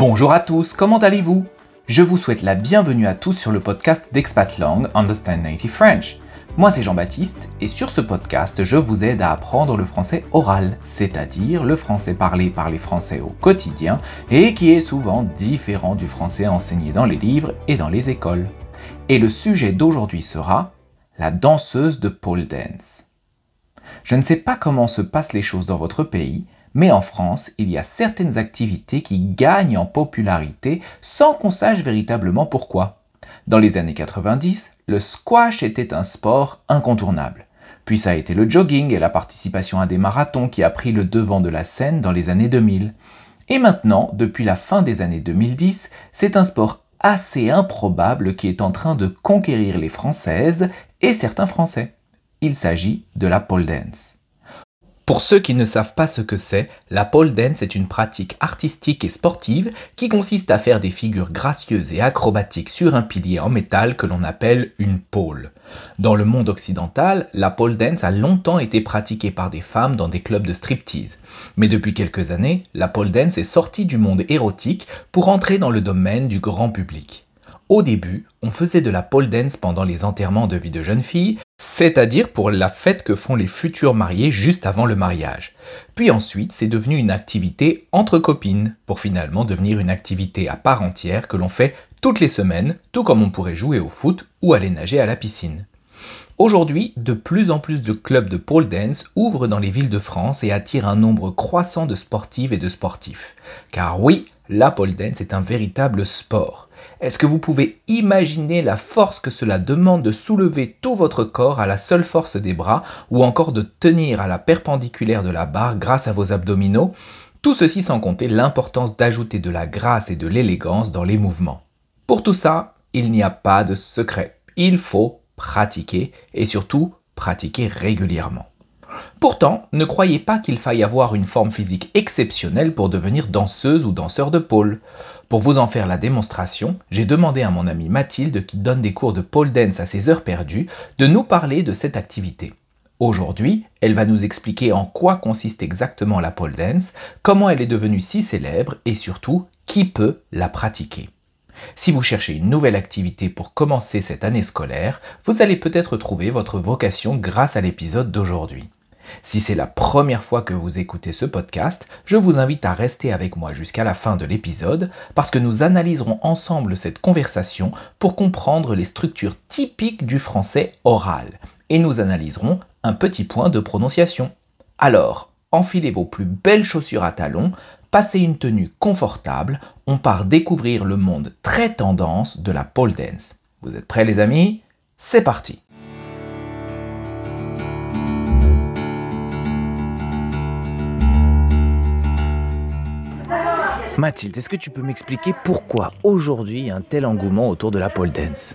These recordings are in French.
Bonjour à tous, comment allez-vous? Je vous souhaite la bienvenue à tous sur le podcast d'Expat Lang Understand Native French. Moi c'est Jean-Baptiste et sur ce podcast je vous aide à apprendre le français oral, c'est-à-dire le français parlé par les Français au quotidien et qui est souvent différent du français enseigné dans les livres et dans les écoles. Et le sujet d'aujourd'hui sera la danseuse de pole dance. Je ne sais pas comment se passent les choses dans votre pays, mais en France, il y a certaines activités qui gagnent en popularité sans qu'on sache véritablement pourquoi. Dans les années 90, le squash était un sport incontournable. Puis ça a été le jogging et la participation à des marathons qui a pris le devant de la scène dans les années 2000. Et maintenant, depuis la fin des années 2010, c'est un sport assez improbable qui est en train de conquérir les Françaises et certains Français. Il s'agit de la pole dance. Pour ceux qui ne savent pas ce que c'est, la pole dance est une pratique artistique et sportive qui consiste à faire des figures gracieuses et acrobatiques sur un pilier en métal que l'on appelle une pole. Dans le monde occidental, la pole dance a longtemps été pratiquée par des femmes dans des clubs de striptease. Mais depuis quelques années, la pole dance est sortie du monde érotique pour entrer dans le domaine du grand public. Au début, on faisait de la pole dance pendant les enterrements de vie de jeunes filles, c'est-à-dire pour la fête que font les futurs mariés juste avant le mariage. Puis ensuite, c'est devenu une activité entre copines, pour finalement devenir une activité à part entière que l'on fait toutes les semaines, tout comme on pourrait jouer au foot ou aller nager à la piscine. Aujourd'hui, de plus en plus de clubs de pole dance ouvrent dans les villes de France et attirent un nombre croissant de sportives et de sportifs. Car oui, la pole dance est un véritable sport. Est-ce que vous pouvez imaginer la force que cela demande de soulever tout votre corps à la seule force des bras ou encore de tenir à la perpendiculaire de la barre grâce à vos abdominaux? Tout ceci sans compter l'importance d'ajouter de la grâce et de l'élégance dans les mouvements. Pour tout ça, il n'y a pas de secret. Il faut pratiquer et surtout pratiquer régulièrement. Pourtant, ne croyez pas qu'il faille avoir une forme physique exceptionnelle pour devenir danseuse ou danseur de pôle. Pour vous en faire la démonstration, j'ai demandé à mon amie Mathilde, qui donne des cours de pole dance à ses heures perdues, de nous parler de cette activité. Aujourd'hui, elle va nous expliquer en quoi consiste exactement la pole dance, comment elle est devenue si célèbre et surtout qui peut la pratiquer. Si vous cherchez une nouvelle activité pour commencer cette année scolaire, vous allez peut-être trouver votre vocation grâce à l'épisode d'aujourd'hui. Si c'est la première fois que vous écoutez ce podcast, je vous invite à rester avec moi jusqu'à la fin de l'épisode parce que nous analyserons ensemble cette conversation pour comprendre les structures typiques du français oral et nous analyserons un petit point de prononciation. Alors, enfilez vos plus belles chaussures à talons, passez une tenue confortable, on part découvrir le monde très tendance de la pole dance. Vous êtes prêts les amis? C'est parti Mathilde, est-ce que tu peux m'expliquer pourquoi aujourd'hui il y a un tel engouement autour de la pole dance?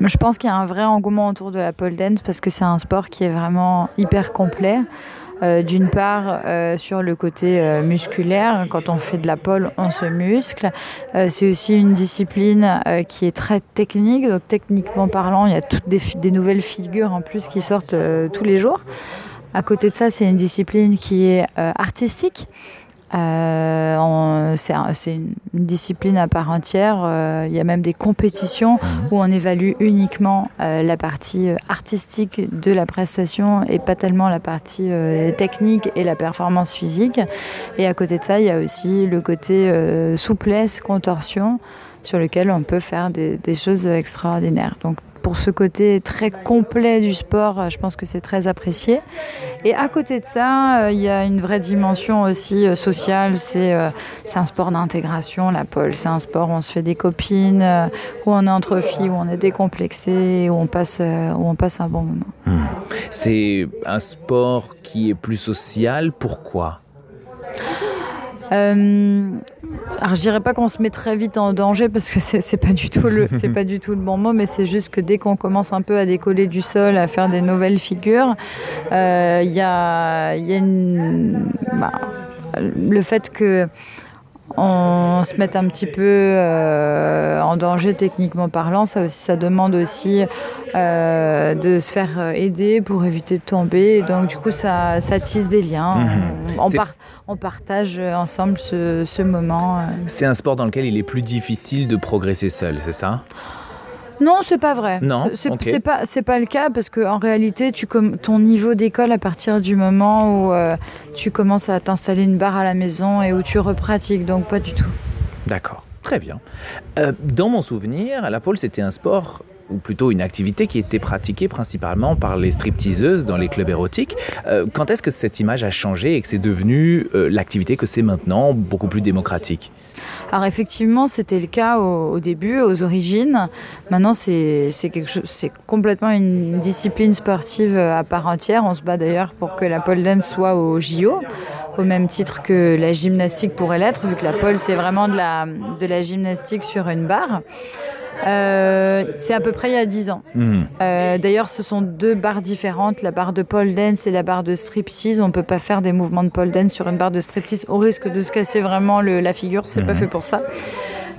Je pense qu'il y a un vrai engouement autour de la pole dance parce que c'est un sport qui est vraiment hyper complet. Euh, d'une part, euh, sur le côté euh, musculaire, quand on fait de la pole, on se muscle. c'est aussi une discipline qui est très technique. Donc, techniquement parlant, il y a toutes des, des nouvelles figures en plus qui sortent tous les jours. À côté de ça, c'est une discipline qui est artistique. Euh, c'est une discipline à part entière. Euh, il y a même des compétitions mhm. où on évalue uniquement euh, la partie artistique de la prestation et pas tellement la partie technique et la performance physique. Et à côté de ça, il y a aussi le côté souplesse, contorsion, sur lequel on peut faire des, choses extraordinaires. Donc pour ce côté très complet du sport, euh, je pense que c'est très apprécié. Et à côté de ça, euh, il y a une vraie dimension aussi euh, sociale. C'est un sport d'intégration, la pole. C'est un sport où on se fait des copines, où on est entre filles, où on est décomplexé, où on passe, où on passe un bon moment. Hmm. C'est un sport qui est plus social. Pourquoi? Euh, alors je dirais pas qu'on se met très vite en danger parce que c'est pas du tout le c'est pas du tout le bon mot, mais c'est juste que dès qu'on commence un peu à décoller du sol, à faire des nouvelles figures, il euh, y a, y a bah, le fait que on se met un petit peu euh, en danger techniquement parlant. Ça, aussi, ça demande aussi euh, de se faire aider pour éviter de tomber. donc du coup, ça, ça tisse des liens. Mhm. On, par- on partage ensemble ce, ce moment. euh. C'est un sport dans lequel il est plus difficile de progresser seul, c'est ça? Non, c'est pas vrai. Non, C'est- pas c'est pas le cas parce que en réalité, tu ton niveau d'école à partir du moment où euh, tu commences à t'installer une barre à la maison et où tu repratiques, donc pas du tout. D'accord, très bien. Euh, dans mon souvenir, la pole, c'était un sport ou plutôt une activité qui était pratiquée principalement par les stripteaseuses dans les clubs érotiques. Euh, quand est-ce que cette image a changé et que c'est devenu euh, l'activité que c'est maintenant, beaucoup plus démocratique? Alors effectivement, c'était le cas au, début, aux origines. Maintenant, c'est complètement une discipline sportive euh, à part entière. On se bat d'ailleurs pour que la pole dance soit au JO, au même titre que la gymnastique pourrait l'être, vu que la pole c'est vraiment de la gymnastique sur une barre. Euh, c'est à peu près il y a 10 ans. Mhm. Euh, D'ailleurs, ce sont deux barres différentes, la barre de pole dance et la barre de striptease. On peut pas faire des mouvements de pole dance sur une barre de striptease au risque de se casser vraiment le- la figure. C'est pas Mhm. fait pour ça.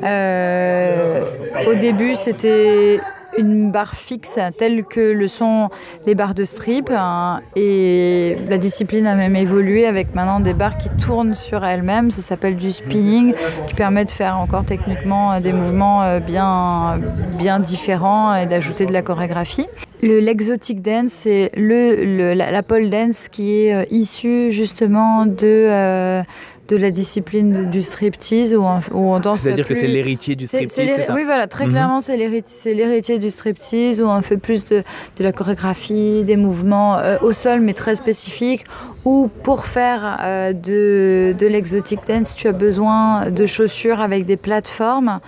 Euh, au début, c'était une barre fixe telle que le sont les barres de strip hein, et la discipline a même évolué avec maintenant des barres qui tournent sur elles-mêmes. Ça s'appelle du spinning qui permet de faire encore techniquement euh, des mouvements euh, bien, bien différents et d'ajouter de la chorégraphie. Le l'exotic dance c'est le, la, pole dance qui est euh, issue justement de de la discipline du striptease où on, où on danse C'est-à-dire que c'est l'héritier du striptease, c'est ça Oui, voilà, très Mhm. clairement, c'est l'héritier, du striptease où on fait plus de, de la chorégraphie, des mouvements euh, au sol, mais très spécifiques. Ou pour faire euh, de, de l'exotic dance, tu as besoin de chaussures avec des plateformes.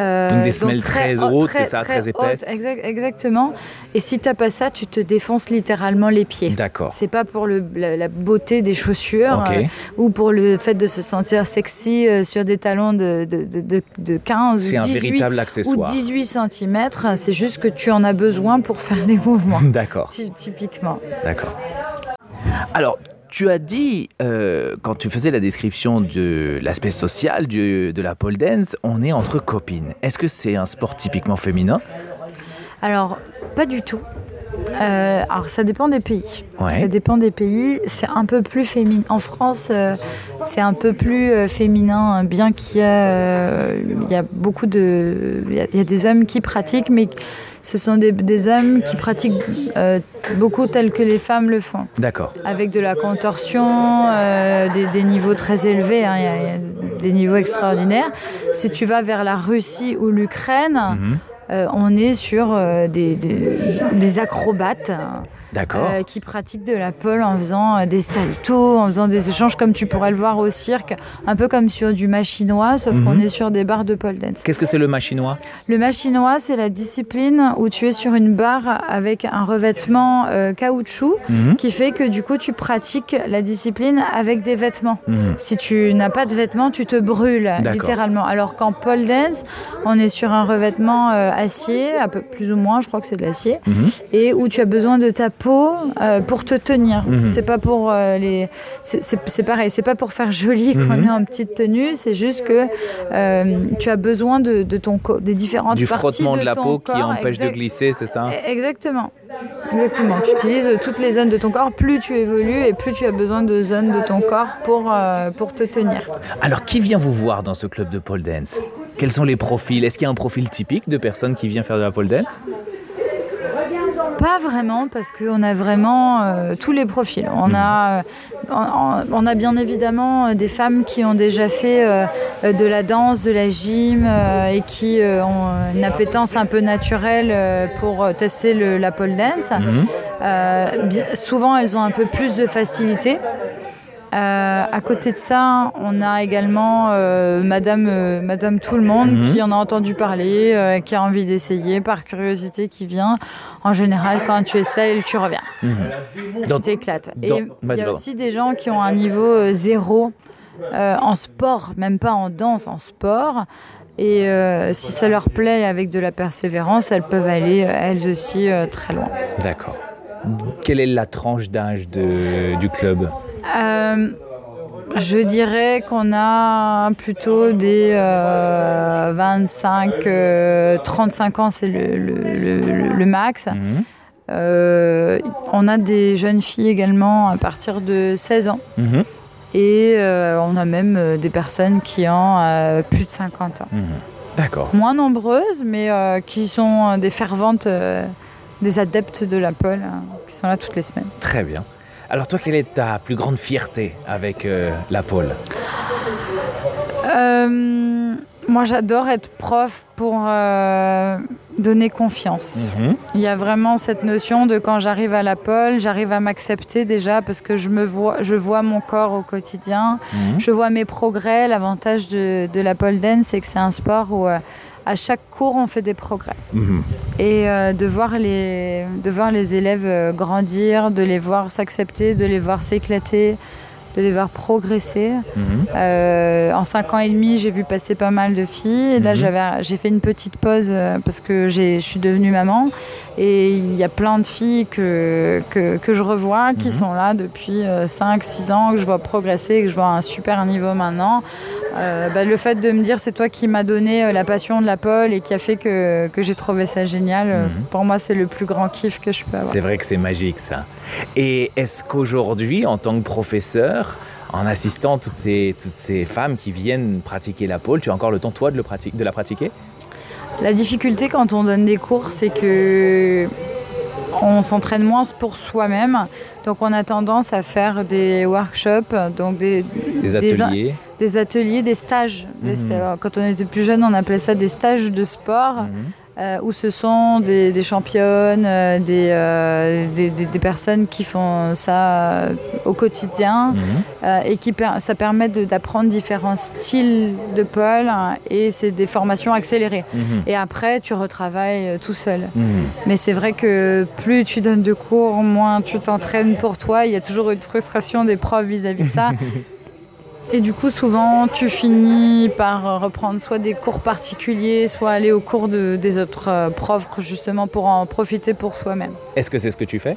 Euh, Donc des semelles très hautes, hautes, c'est ça, très épaisses. exact- exactement. Et si t'as pas ça, tu te défonces littéralement les pieds. D'accord. C'est pas pour le- la, la beauté des chaussures euh, ou pour le fait de se sentir sexy euh, sur des talons de, de, de, de- de 15, C'est un 18 véritable ou accessoire. 18 cm. C'est juste que tu en as besoin pour faire les mouvements, D'accord. ty- typiquement. D'accord. Alors, tu as dit, euh, quand tu faisais la description de l'aspect social du- de la pole dance, on est entre copines. Est-ce que c'est un sport typiquement féminin? Alors, pas du tout. Euh, alors, ça dépend des pays. Ouais. Ça dépend des pays. C'est un peu plus féminin. En France, euh, c'est un peu plus euh, féminin, hein, bien qu'il y, a, il y a beaucoup de. Il y a, il y a des hommes qui pratiquent, mais ce sont des, des hommes qui pratiquent euh, beaucoup tel que les femmes le font. D'accord. Avec de la contorsion, euh, des, des niveaux très élevés, hein, il y a- il y, a des niveaux extraordinaires. Si tu vas vers la Russie ou l'Ukraine, Mhm. euh, on est sur euh, des, des- des acrobates hein. Euh, qui pratiquent de la pole en faisant euh, des saltos, en faisant des échanges comme tu pourrais le voir au cirque, un peu comme sur du machinois, sauf Mhm. qu'on est sur des barres de pole dance. Qu'est-ce que c'est le machinois? Le machinois, c'est la discipline où tu es sur une barre avec un revêtement euh, caoutchouc Mhm. qui fait que du coup tu pratiques la discipline avec des vêtements. Mhm. Si tu n'as pas de vêtements, tu te brûles littéralement. Alors qu'en pole dance, on est sur un revêtement euh, acier, un peu plus ou moins, je crois que c'est de l'acier, Mhm. et où tu as besoin de ta peau euh, pour te tenir. Mhm. C'est pas pour euh, les, c'est- pareil, c'est pas pour faire joli qu'on Mhm. est en petite tenue. C'est juste que euh, tu as besoin de, de ton des différentes Du parties frottement de, la peau qui empêche de glisser, c'est ça? E- Exactement. Exactement. Tu utilises toutes les zones de ton corps. Plus tu évolues et plus tu as besoin de zones de ton corps pour, pour te tenir. Alors, qui vient vous voir dans ce club de pole dance? Quels sont les profils? Est-ce qu'il y a un profil typique de personne qui vient faire de la pole dance? Pas vraiment, parce qu'on a vraiment euh, tous les profils. On a, euh, on, on a bien évidemment euh, des femmes qui ont déjà fait euh, de la danse, de la gym et qui ont une appétence un peu naturelle pour tester le- la pole dance. Mhm. Souvent, elles ont un peu plus de facilité. Euh, à côté de ça, on a également euh, Madame, euh, Madame Tout le Monde Mhm. qui en a entendu parler, qui a envie d'essayer par curiosité, qui vient. En général, quand tu essayes, tu reviens, Mhm. Tu t'éclates. Et il y a aussi des gens qui ont un niveau zéro en sport, même pas en danse, en sport. Et si ça leur plaît avec de la persévérance, elles peuvent aller elles aussi très loin. D'accord. Quelle est la tranche d'âge du club? Euh, Je dirais qu'on a plutôt des 25, 35 ans, c'est le, max. Mhm. on a des jeunes filles également à partir de 16 ans. Mhm. Et on a même des personnes qui ont plus de 50 ans. D'accord. Moins nombreuses, mais qui sont des ferventes des adeptes de la pole hein, qui sont là toutes les semaines. Très bien. Alors toi, quelle est ta plus grande fierté avec euh, la pole? Euh, Moi, j'adore être prof pour euh, donner confiance. Mhm. Il y a vraiment cette notion de quand j'arrive à la pole, j'arrive à m'accepter déjà parce que je me vois, je vois mon corps au quotidien, mhm. je vois mes progrès. L'avantage de, de, la pole dance, c'est que c'est un sport où à chaque cours, on fait des progrès. Mhm. Et euh, de, voir les, de voir les élèves euh, grandir, de les voir s'accepter, de les voir s'éclater, de les voir progresser. Mhm. Euh, en cinq ans et demi, j'ai vu passer pas mal de filles. Là, mhm. j'ai fait une petite pause parce que je suis devenue maman. Et il y a plein de filles que, que, que je revois qui sont là depuis 5-6 ans, que je vois progresser, que je vois un super niveau maintenant. Euh, bah, le fait de me dire c'est toi qui m'as donné euh, la passion de la pole et qui a fait que, que j'ai trouvé ça génial, euh, mhm. pour moi c'est le plus grand kiff que je peux avoir. C'est vrai que c'est magique ça. Et est-ce qu'aujourd'hui, en tant que professeur, en assistant toutes ces, toutes ces femmes qui viennent pratiquer la pole, tu as encore le temps toi de, le de la pratiquer? La difficulté quand on donne des cours, c'est que on s'entraîne moins pour soi-même. Donc on a tendance à faire des workshops, donc des, ateliers. Des, ateliers, des stages. Mhm. Quand on était plus jeune, on appelait ça des stages de sport. Mhm. Euh, où ce sont des, championnes, euh, euh, des, des, personnes qui font ça au quotidien mhm. et qui ça permet d'apprendre différents styles de pole hein, et c'est des formations accélérées. Mhm. Et après, tu retravailles tout seul. Mhm. Mais c'est vrai que plus tu donnes de cours, moins tu t'entraînes pour toi. Il y a toujours une frustration des profs vis à -vis de ça. Et du coup, souvent, tu finis par reprendre soit des cours particuliers, soit aller au cours de, des autres euh, profs, justement pour en profiter pour soi-même. Est-ce que c'est ce que tu fais?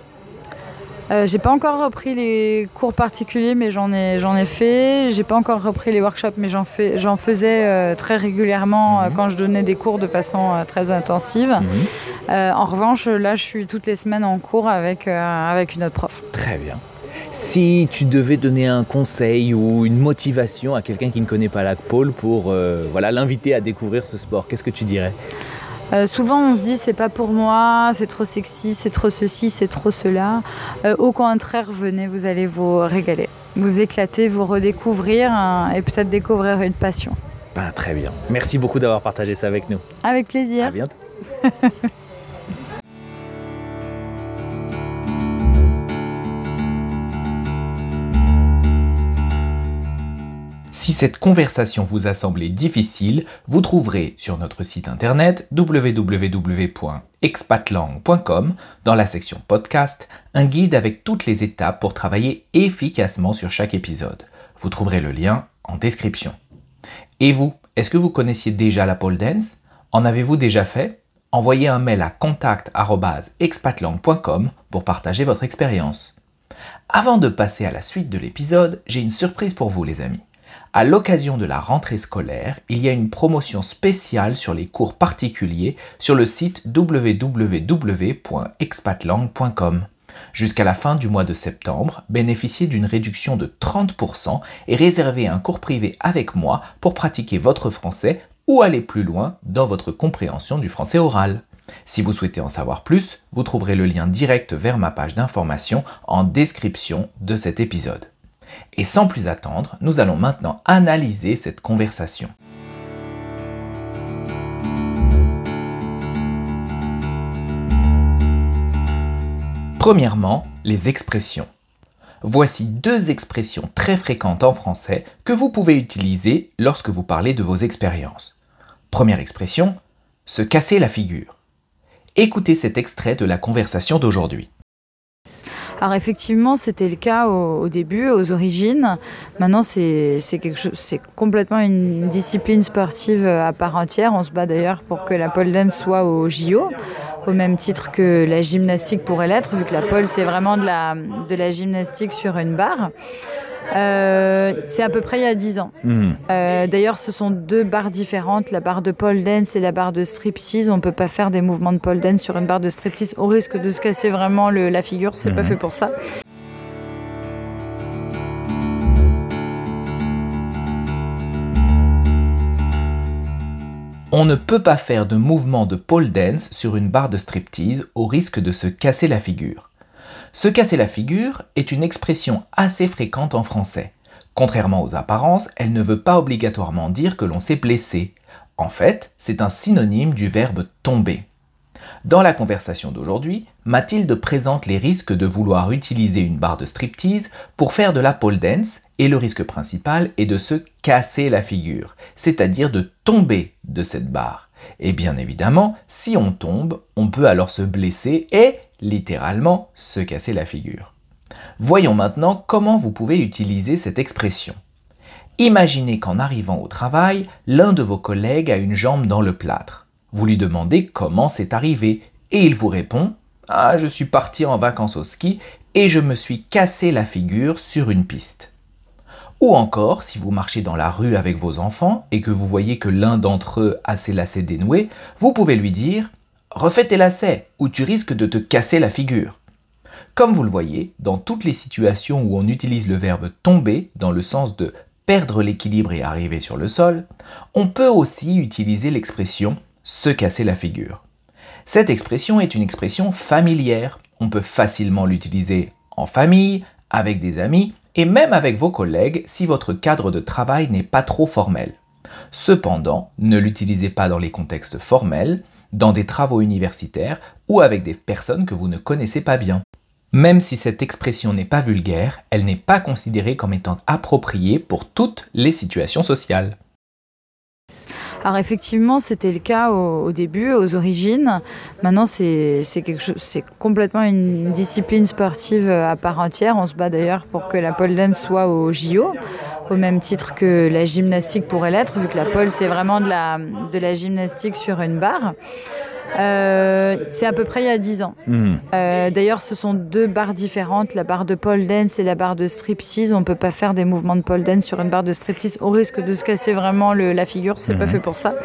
Euh, j'ai pas encore repris les cours particuliers, mais j'en ai, j'en ai fait. J'ai pas encore repris les workshops, mais j'en, fais, j'en faisais euh, très régulièrement mhm. quand je donnais des cours de façon très intensive. Mhm. en revanche, là, je suis toutes les semaines en cours avec, avec une autre prof. Très bien. Si tu devais donner un conseil ou une motivation à quelqu'un qui ne connaît pas la pole pour euh, voilà, l'inviter à découvrir ce sport, qu'est-ce que tu dirais euh, souvent on se dit c'est pas pour moi, c'est trop sexy, c'est trop ceci, c'est trop cela. Euh, au contraire, venez, vous allez vous régaler, vous éclater, vous redécouvrir hein, et peut-être découvrir une passion. Ben, très bien. Merci beaucoup d'avoir partagé ça avec nous. Avec plaisir. À bientôt. Si cette conversation vous a semblé difficile, vous trouverez sur notre site internet www.expatlang.com dans la section podcast un guide avec toutes les étapes pour travailler efficacement sur chaque épisode. Vous trouverez le lien en description. Et vous, est-ce que vous connaissiez déjà la pole dance? En avez-vous déjà fait? Envoyez un mail à contact@expatlang.com pour partager votre expérience. Avant de passer à la suite de l'épisode, j'ai une surprise pour vous les amis. À l'occasion de la rentrée scolaire, il y a une promotion spéciale sur les cours particuliers sur le site www.expatlang.com. Jusqu'à la fin du mois de septembre, bénéficiez d'une réduction de 30% et réservez un cours privé avec moi pour pratiquer votre français ou aller plus loin dans votre compréhension du français oral. Si vous souhaitez en savoir plus, vous trouverez le lien direct vers ma page d'information en description de cet épisode. Et sans plus attendre, nous allons maintenant analyser cette conversation. Premièrement, les expressions. Voici deux expressions très fréquentes en français que vous pouvez utiliser lorsque vous parlez de vos expériences. Première expression, se casser la figure. Écoutez cet extrait de la conversation d'aujourd'hui. Alors effectivement, c'était le cas au, début, aux origines. Maintenant, c'est complètement une discipline sportive à part entière. On se bat d'ailleurs pour que la pole dance soit au JO, au même titre que la gymnastique pourrait l'être, vu que la pole c'est vraiment de la, de la gymnastique sur une barre. Euh, c'est à peu près il y a 10 ans. Hmm. Euh, D'ailleurs, ce sont deux barres différentes, la barre de pole dance et la barre de striptease. On ne peut pas faire des mouvements de pole dance sur une barre de striptease au risque de se casser vraiment le- la figure. C'est pas Mhm. fait pour ça. On ne peut pas faire de mouvement de pole dance sur une barre de striptease au risque de se casser la figure. Se casser la figure est une expression assez fréquente en français. Contrairement aux apparences, elle ne veut pas obligatoirement dire que l'on s'est blessé. En fait, c'est un synonyme du verbe tomber. Dans la conversation d'aujourd'hui, Mathilde présente les risques de vouloir utiliser une barre de striptease pour faire de la pole dance et le risque principal est de se casser la figure, c'est-à-dire de tomber de cette barre. Et bien évidemment, si on tombe, on peut alors se blesser et littéralement se casser la figure. Voyons maintenant comment vous pouvez utiliser cette expression. Imaginez qu'en arrivant au travail, l'un de vos collègues a une jambe dans le plâtre. Vous lui demandez comment c'est arrivé et il vous répond Ah, je suis parti en vacances au ski et je me suis cassé la figure sur une piste. Ou encore, si vous marchez dans la rue avec vos enfants et que vous voyez que l'un d'entre eux a ses lacets dénoués, vous pouvez lui dire Refais tes lacets ou tu risques de te casser la figure. Comme vous le voyez, dans toutes les situations où on utilise le verbe tomber dans le sens de perdre l'équilibre et arriver sur le sol, on peut aussi utiliser l'expression se casser la figure. Cette expression est une expression familière. On peut facilement l'utiliser en famille, avec des amis et même avec vos collègues si votre cadre de travail n'est pas trop formel. Cependant, ne l'utilisez pas dans les contextes formels, dans des travaux universitaires ou avec des personnes que vous ne connaissez pas bien. Même si cette expression n'est pas vulgaire, elle n'est pas considérée comme étant appropriée pour toutes les situations sociales. Alors effectivement, c'était le cas au, début, aux origines. Maintenant, c'est complètement une discipline sportive à part entière. On se bat d'ailleurs pour que la pole dance soit au JO, au même titre que la gymnastique pourrait l'être, vu que la pole c'est vraiment de la de la gymnastique sur une barre. Euh, c'est à peu près il y a 10 ans. Euh, D'ailleurs, ce sont deux barres différentes, la barre de pole dance et la barre de striptease. On ne peut pas faire des mouvements de pole dance sur une barre de striptease au risque de se casser vraiment le- la figure. C'est pas Mhm. fait pour ça.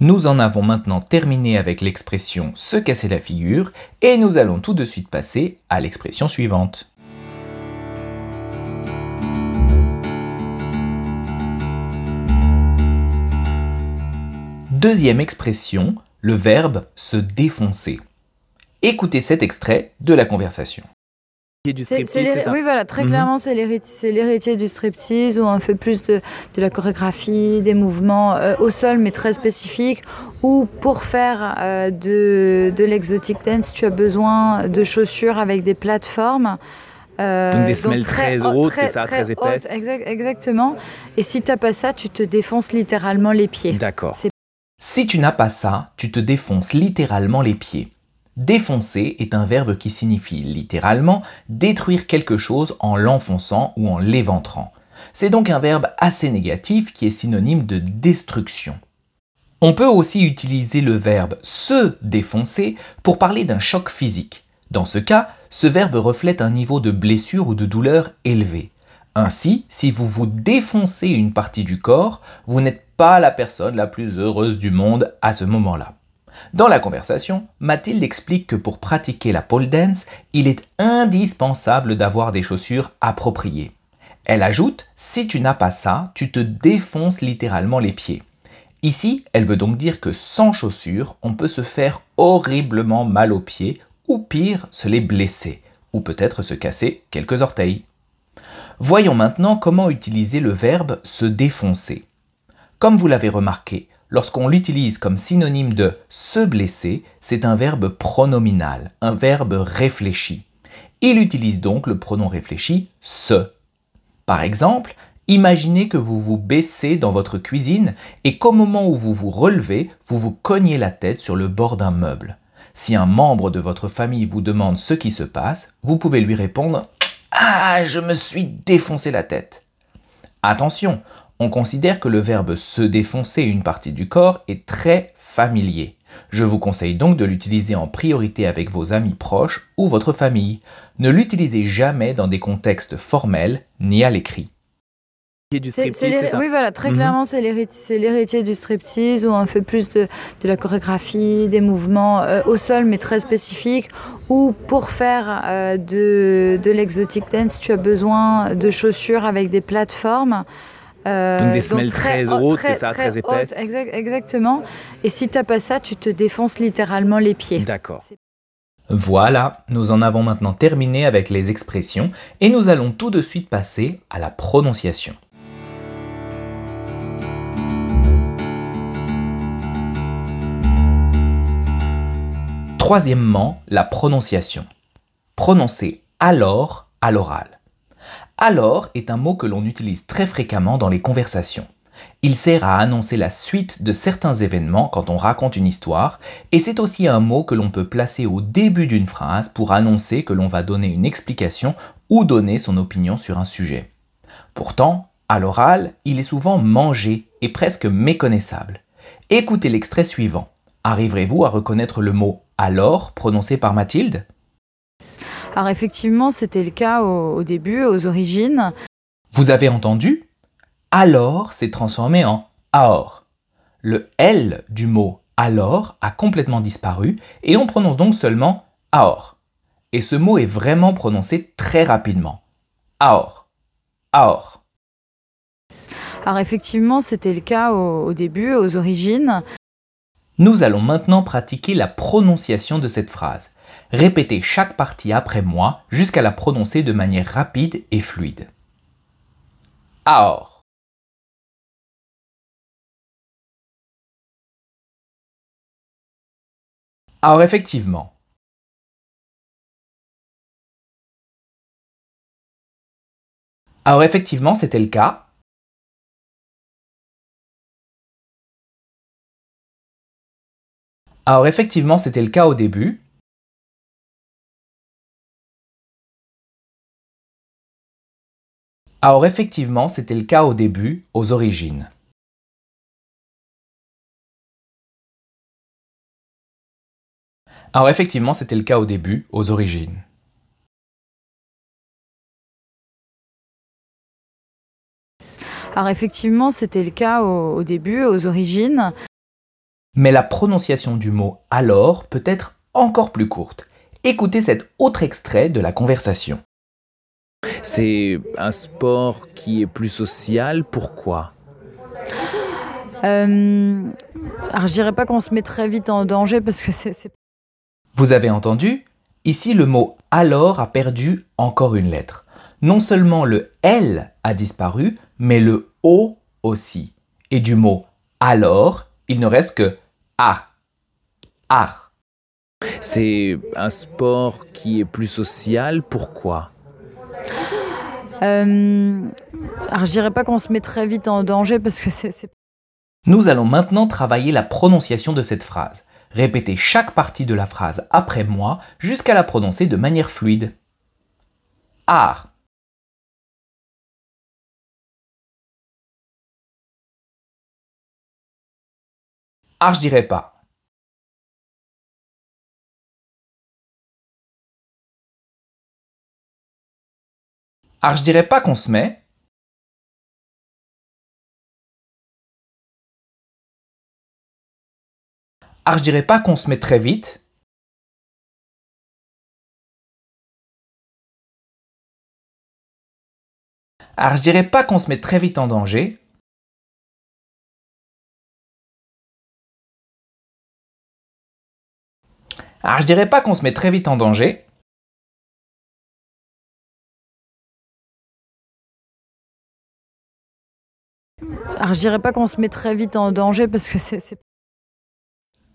Nous en avons maintenant terminé avec l'expression se casser la figure et nous allons tout de suite passer à l'expression suivante. Deuxième expression, le verbe se défoncer. Écoutez cet extrait de la conversation. du C'est- striptease, ça Oui, voilà, très Mhm. clairement, c'est l'héritier, c'est l'héritier du striptease où on fait plus de, de la chorégraphie, des mouvements euh, au sol, mais très spécifiques. Ou pour faire euh, de, de l'exotic dance, tu as besoin de chaussures avec des plateformes. euh, Donc des semelles très hautes, hautes, c'est ça, très hautes, épaisses. exact- exactement. Et si tu n'as pas ça, tu te défonces littéralement les pieds. D'accord. Si tu n'as pas ça, tu te défonces littéralement les pieds. Défoncer est un verbe qui signifie littéralement détruire quelque chose en l'enfonçant ou en l'éventrant. C'est donc un verbe assez négatif qui est synonyme de destruction. On peut aussi utiliser le verbe se défoncer pour parler d'un choc physique. Dans ce cas, ce verbe reflète un niveau de blessure ou de douleur élevé. Ainsi, si vous vous défoncez une partie du corps, vous n'êtes pas la personne la plus heureuse du monde à ce moment-là. Dans la conversation, Mathilde explique que pour pratiquer la pole dance, il est indispensable d'avoir des chaussures appropriées. Elle ajoute, si tu n'as pas ça, tu te défonces littéralement les pieds. Ici, elle veut donc dire que sans chaussures, on peut se faire horriblement mal aux pieds, ou pire, se les blesser, ou peut-être se casser quelques orteils. Voyons maintenant comment utiliser le verbe se défoncer. Comme vous l'avez remarqué, lorsqu'on l'utilise comme synonyme de se blesser, c'est un verbe pronominal, un verbe réfléchi. Il utilise donc le pronom réfléchi se. Par exemple, imaginez que vous vous baissez dans votre cuisine et qu'au moment où vous vous relevez, vous vous cognez la tête sur le bord d'un meuble. Si un membre de votre famille vous demande ce qui se passe, vous pouvez lui répondre Ah, je me suis défoncé la tête. Attention, on considère que le verbe se défoncer une partie du corps est très familier. Je vous conseille donc de l'utiliser en priorité avec vos amis proches ou votre famille. Ne l'utilisez jamais dans des contextes formels ni à l'écrit. Du oui, voilà, très mhm. clairement, c'est l'héritier du striptease où on fait plus de, la chorégraphie, des mouvements euh, au sol, mais très spécifiques. Ou pour faire euh, de, de l'exotic dance, tu as besoin de chaussures avec des plateformes. Euh, donc des semelles très, hautes, c'est ça, très, épaisses. exactement. Et si tu n'as pas ça, tu te défonces littéralement les pieds. D'accord. Voilà, nous en avons maintenant terminé avec les expressions et nous allons tout de suite passer à la prononciation. Troisièmement, la prononciation. Prononcer alors à l'oral. Alors est un mot que l'on utilise très fréquemment dans les conversations. Il sert à annoncer la suite de certains événements quand on raconte une histoire, et c'est aussi un mot que l'on peut placer au début d'une phrase pour annoncer que l'on va donner une explication ou donner son opinion sur un sujet. Pourtant, à l'oral, il est souvent mangé et presque méconnaissable. Écoutez l'extrait suivant. Arriverez-vous à reconnaître le mot alors prononcé par Mathilde? Alors effectivement, c'était le cas au, début, aux origines. Vous avez entendu Alors s'est transformé en aor. Le L du mot alors a complètement disparu et on prononce donc seulement aor. Et ce mot est vraiment prononcé très rapidement. Aor. Aor. Alors effectivement, c'était le cas au début, aux origines. Nous allons maintenant pratiquer la prononciation de cette phrase. Répétez chaque partie après moi jusqu'à la prononcer de manière rapide et fluide. Alors. Alors effectivement. Alors effectivement, c'était le cas. Alors effectivement, c'était le cas au début. Alors effectivement, c'était le cas au début, aux origines. Alors effectivement, c'était le cas au début, aux origines. Alors effectivement, c'était le cas au, début, aux origines mais la prononciation du mot alors peut être encore plus courte. Écoutez cet autre extrait de la conversation. C'est un sport qui est plus social, pourquoi? Euh, Alors je dirais pas qu'on se met très vite en danger parce que c'est... Vous avez entendu? Ici le mot alors a perdu encore une lettre. Non seulement le L a disparu, mais le O aussi. Et du mot alors, il ne reste que ah. Ah. C'est un sport qui est plus social. Pourquoi? Alors je dirais pas qu'on se met très vite en danger parce que c'est. Nous allons maintenant travailler la prononciation de cette phrase. Répétez chaque partie de la phrase après moi jusqu'à la prononcer de manière fluide. Ah. Ah, je dirais pas. Ah, je dirais pas qu'on se met. Ah, je dirais pas qu'on se met très vite. Ah, je dirais pas qu'on se met très vite en danger. Alors je dirais pas qu'on se met très vite en danger. Je dirais pas qu'on se met très vite en danger parce que c'est...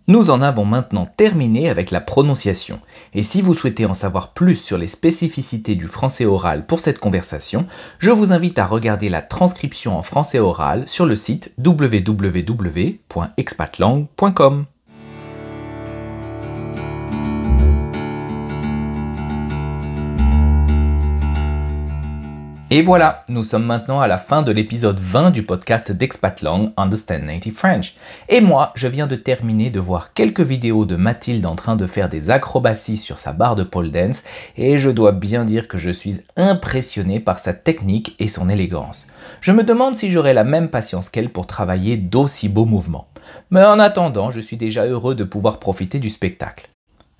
Nous en avons maintenant terminé avec la prononciation. Et si vous souhaitez en savoir plus sur les spécificités du français oral pour cette conversation, je vous invite à regarder la transcription en français oral sur le site www.expatlang.com. Et voilà, nous sommes maintenant à la fin de l'épisode 20 du podcast d'Expatlang Understand Native French. Et moi, je viens de terminer de voir quelques vidéos de Mathilde en train de faire des acrobaties sur sa barre de pole dance et je dois bien dire que je suis impressionné par sa technique et son élégance. Je me demande si j'aurai la même patience qu'elle pour travailler d'aussi beaux mouvements. Mais en attendant, je suis déjà heureux de pouvoir profiter du spectacle.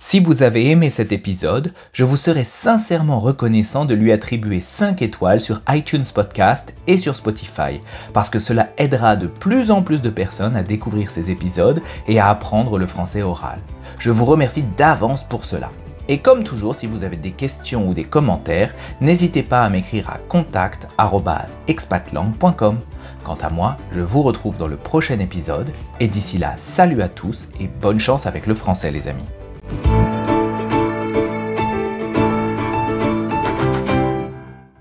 Si vous avez aimé cet épisode, je vous serais sincèrement reconnaissant de lui attribuer 5 étoiles sur iTunes Podcast et sur Spotify, parce que cela aidera de plus en plus de personnes à découvrir ces épisodes et à apprendre le français oral. Je vous remercie d'avance pour cela. Et comme toujours, si vous avez des questions ou des commentaires, n'hésitez pas à m'écrire à contact.expatlang.com. Quant à moi, je vous retrouve dans le prochain épisode, et d'ici là, salut à tous et bonne chance avec le français les amis. Bye.